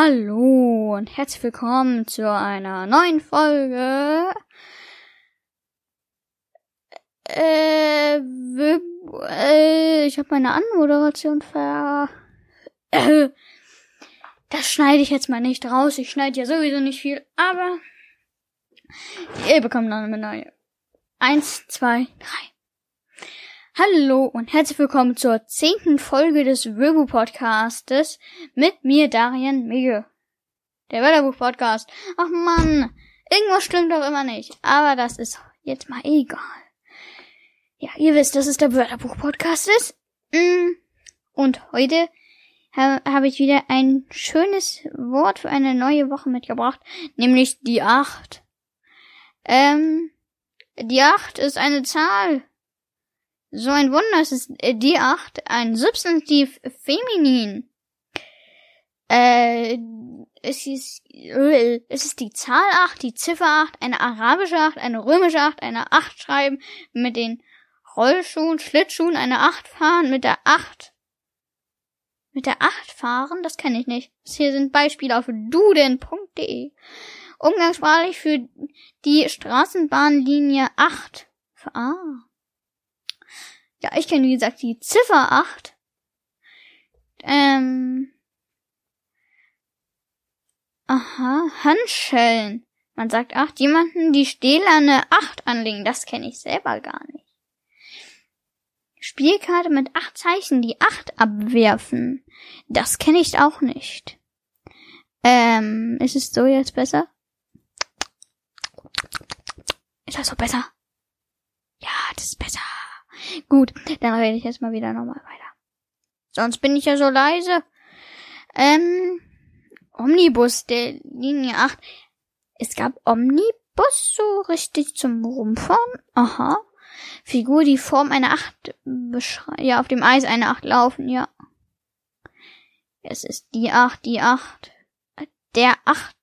und herzlich willkommen zu einer neuen Folge. Äh, äh ich habe meine Anmoderation ver. Äh, das schneide ich jetzt mal nicht raus. Ich schneide ja sowieso nicht viel, aber ihr bekommt noch eine neue. Eins, zwei, drei. Hallo und herzlich willkommen zur zehnten Folge des Wöbu Podcastes mit mir, Darian Mege. Der Wörterbuch-Podcast. Ach man, irgendwas stimmt doch immer nicht. Aber das ist jetzt mal egal. Ja, ihr wisst, dass es der Wörterbuch-Podcast ist. Mm. Und heute habe ich wieder ein schönes Wort für eine neue Woche mitgebracht, nämlich die Acht. Ähm, die Acht ist eine Zahl. So ein Wunder, es ist äh, die Acht, ein Substantiv feminin. Äh, es ist, äh, es ist die Zahl 8, die Ziffer 8, eine arabische 8, eine römische 8, eine 8 schreiben, mit den Rollschuhen, Schlittschuhen, eine 8 fahren, mit der 8. Mit der 8 fahren? Das kenne ich nicht. Das hier sind Beispiele auf duden.de. Umgangssprachlich für die Straßenbahnlinie 8. Ah. Ja, ich kenne wie gesagt die Ziffer 8. Ähm, Aha, Handschellen. Man sagt acht jemanden die stählerne acht anlegen. Das kenne ich selber gar nicht. Spielkarte mit acht Zeichen, die acht abwerfen. Das kenne ich auch nicht. Ähm, ist es so jetzt besser? Ist das so besser? Ja, das ist besser. Gut, dann rede ich jetzt mal wieder nochmal weiter. Sonst bin ich ja so leise. Ähm, Omnibus der Linie 8. Es gab Omnibus so richtig zum Rumfahren. Aha. Figur, die Form einer 8 beschreibt. Ja, auf dem Eis eine 8 laufen, ja. Es ist die 8, die 8. Der 8.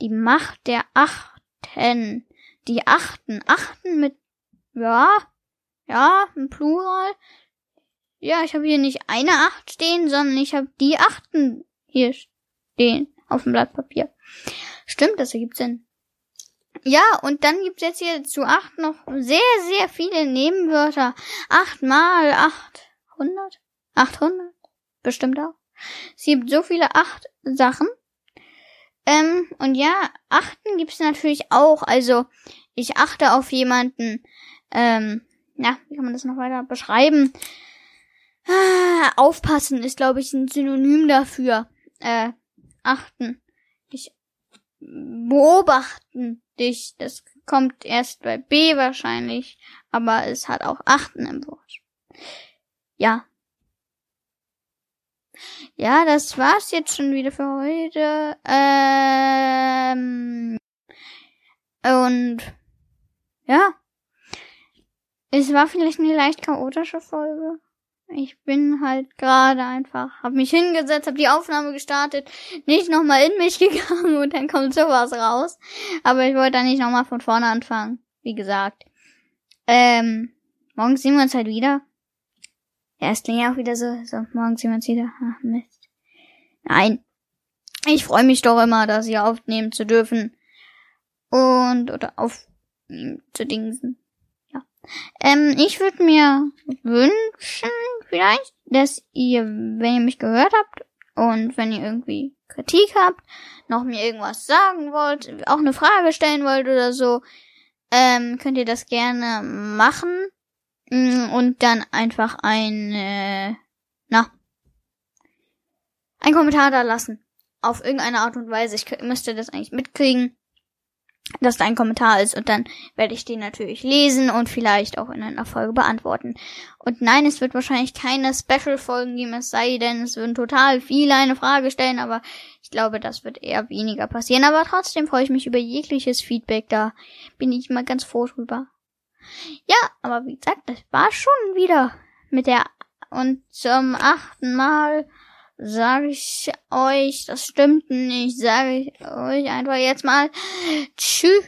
Die Macht der Achten. Die Achten. Achten mit, ja, ja, im Plural. Ja, ich habe hier nicht eine Acht stehen, sondern ich habe die Achten hier stehen auf dem Blatt Papier. Stimmt, das ergibt Sinn. Ja, und dann gibt's jetzt hier zu acht noch sehr, sehr viele Nebenwörter. Acht mal achthundert? Achthundert? Bestimmt auch. Es gibt so viele acht Sachen. Ähm, und ja, achten gibt's natürlich auch. Also, ich achte auf jemanden. Ähm, ja, wie kann man das noch weiter beschreiben? Ah, aufpassen ist, glaube ich, ein Synonym dafür. Äh, achten. Ich beobachten dich. Das kommt erst bei B wahrscheinlich, aber es hat auch achten im Wort. Ja. Ja, das war's jetzt schon wieder für heute. Ähm, und ja. Es war vielleicht eine leicht chaotische Folge. Ich bin halt gerade einfach, hab mich hingesetzt, hab die Aufnahme gestartet, nicht nochmal in mich gegangen und dann kommt sowas raus. Aber ich wollte dann nicht nochmal von vorne anfangen, wie gesagt. Ähm, morgen sehen wir uns halt wieder. Ja, es klingt ja auch wieder so, so, morgen sehen wir uns wieder. Ach, Mist. Nein. Ich freue mich doch immer, das hier aufnehmen zu dürfen. Und, oder aufnehmen zu dingsen. Ähm, ich würde mir wünschen, vielleicht, dass ihr, wenn ihr mich gehört habt und wenn ihr irgendwie Kritik habt, noch mir irgendwas sagen wollt, auch eine Frage stellen wollt oder so, ähm, könnt ihr das gerne machen mm, und dann einfach ein, äh, na, ein Kommentar da lassen. Auf irgendeine Art und Weise. Ich müsste das eigentlich mitkriegen dass da ein Kommentar ist und dann werde ich den natürlich lesen und vielleicht auch in einer Folge beantworten. Und nein, es wird wahrscheinlich keine Special-Folgen geben, es sei denn, es würden total viele eine Frage stellen, aber ich glaube, das wird eher weniger passieren. Aber trotzdem freue ich mich über jegliches Feedback, da bin ich mal ganz froh drüber. Ja, aber wie gesagt, das war schon wieder mit der und zum achten Mal sage ich euch, das stimmt nicht, sage ich euch einfach jetzt mal Tschüss.